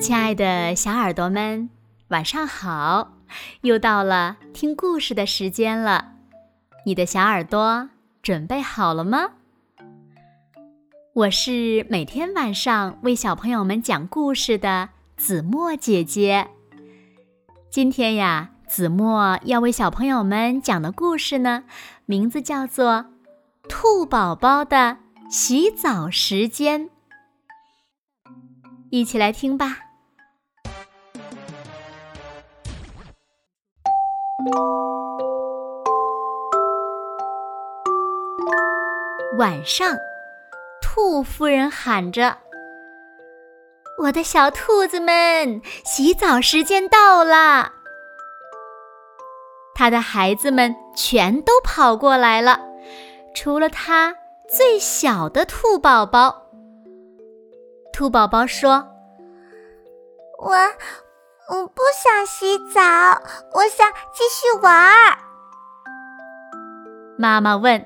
亲爱的小耳朵们，晚上好！又到了听故事的时间了，你的小耳朵准备好了吗？我是每天晚上为小朋友们讲故事的子墨姐姐。今天呀，子墨要为小朋友们讲的故事呢，名字叫做《兔宝宝的洗澡时间》，一起来听吧。晚上，兔夫人喊着：“我的小兔子们，洗澡时间到了！”他的孩子们全都跑过来了，除了他最小的兔宝宝。兔宝宝说：“我……”我不想洗澡，我想继续玩儿。妈妈问：“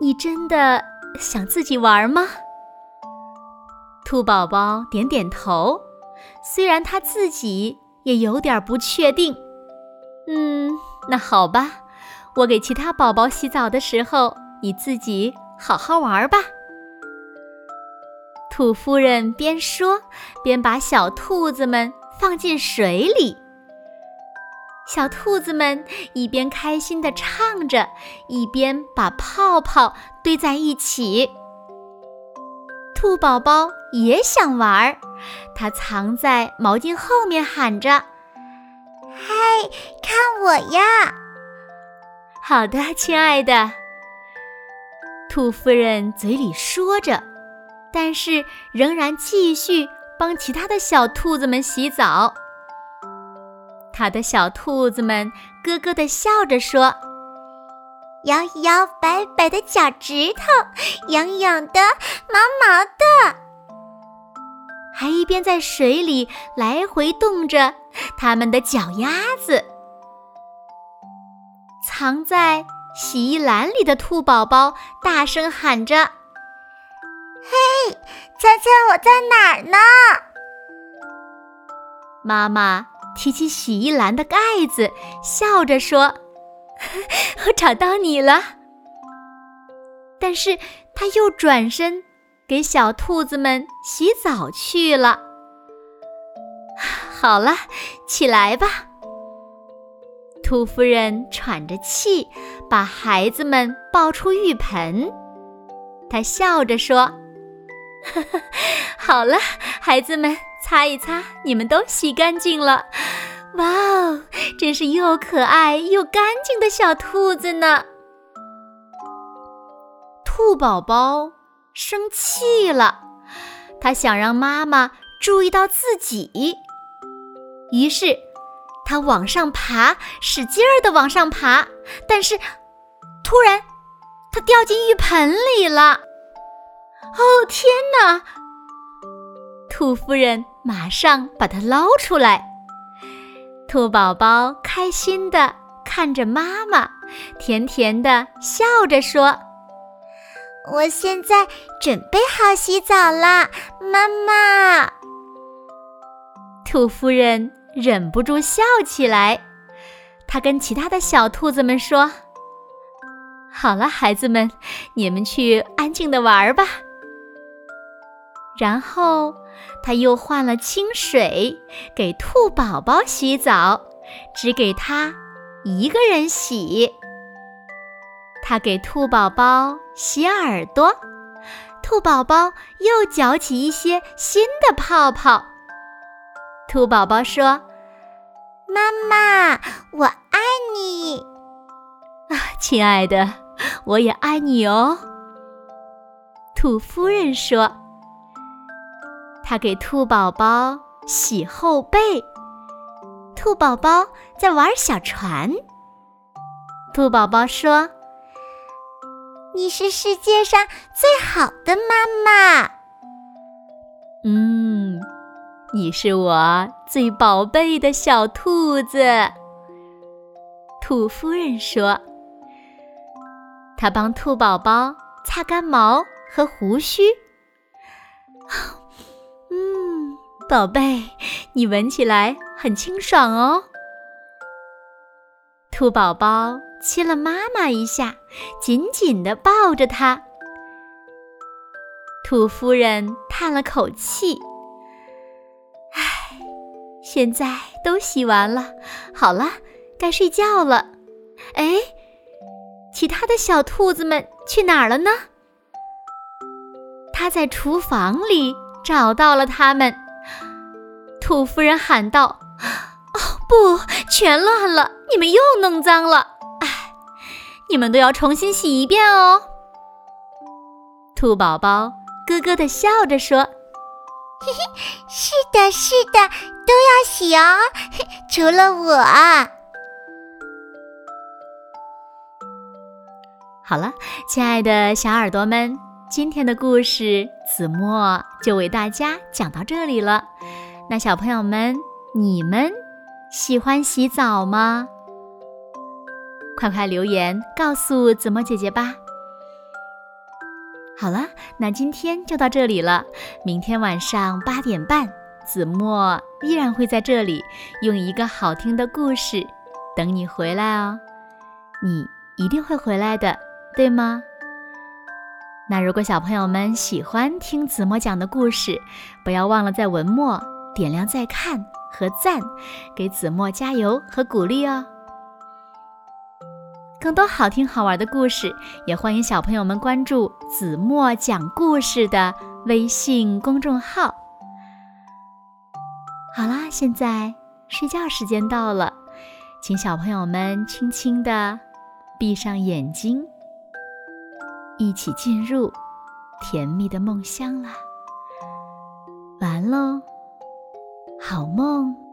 你真的想自己玩吗？”兔宝宝点点头，虽然他自己也有点不确定。嗯，那好吧，我给其他宝宝洗澡的时候，你自己好好玩吧。兔夫人边说边把小兔子们放进水里，小兔子们一边开心地唱着，一边把泡泡堆在一起。兔宝宝也想玩儿，它藏在毛巾后面喊着：“嗨，看我呀！”好的，亲爱的。兔夫人嘴里说着。但是仍然继续帮其他的小兔子们洗澡。他的小兔子们咯咯地笑着说：“摇一摇摆摆的脚趾头，痒痒的，毛毛的。”还一边在水里来回动着他们的脚丫子。藏在洗衣篮里的兔宝宝大声喊着。猜猜我在哪儿呢？妈妈提起洗衣篮的盖子，笑着说：“ 我找到你了。”但是他又转身给小兔子们洗澡去了。好了，起来吧。兔夫人喘着气，把孩子们抱出浴盆。她笑着说。好了，孩子们，擦一擦，你们都洗干净了。哇哦，真是又可爱又干净的小兔子呢！兔宝宝生气了，他想让妈妈注意到自己，于是他往上爬，使劲儿的往上爬，但是突然他掉进浴盆里了。哦天哪！兔夫人马上把它捞出来。兔宝宝开心的看着妈妈，甜甜的笑着说：“我现在准备好洗澡啦，妈妈。”兔夫人忍不住笑起来。她跟其他的小兔子们说：“好了，孩子们，你们去安静的玩吧。”然后，他又换了清水给兔宝宝洗澡，只给他一个人洗。他给兔宝宝洗耳朵，兔宝宝又搅起一些新的泡泡。兔宝宝说：“妈妈，我爱你。”啊，亲爱的，我也爱你哦。兔夫人说。他给兔宝宝洗后背，兔宝宝在玩小船。兔宝宝说：“你是世界上最好的妈妈。”嗯，你是我最宝贝的小兔子。兔夫人说：“她帮兔宝宝擦干毛和胡须。”宝贝，你闻起来很清爽哦。兔宝宝亲了妈妈一下，紧紧地抱着她。兔夫人叹了口气：“唉，现在都洗完了，好了，该睡觉了。哎，其他的小兔子们去哪儿了呢？”他在厨房里找到了它们。兔夫人喊道：“哦，不，全乱了！你们又弄脏了。哎，你们都要重新洗一遍哦。”兔宝宝。咯咯的笑着说：“嘿嘿，是的，是的，都要洗哦，除了我。”好了，亲爱的小耳朵们，今天的故事子墨就为大家讲到这里了。那小朋友们，你们喜欢洗澡吗？快快留言告诉子墨姐姐吧。好了，那今天就到这里了。明天晚上八点半，子墨依然会在这里，用一个好听的故事等你回来哦。你一定会回来的，对吗？那如果小朋友们喜欢听子墨讲的故事，不要忘了在文末点亮再看和赞，给子墨加油和鼓励哦。更多好听好玩的故事，也欢迎小朋友们关注“子墨讲故事”的微信公众号。好啦，现在睡觉时间到了，请小朋友们轻轻的闭上眼睛，一起进入甜蜜的梦乡啦。完喽，好梦。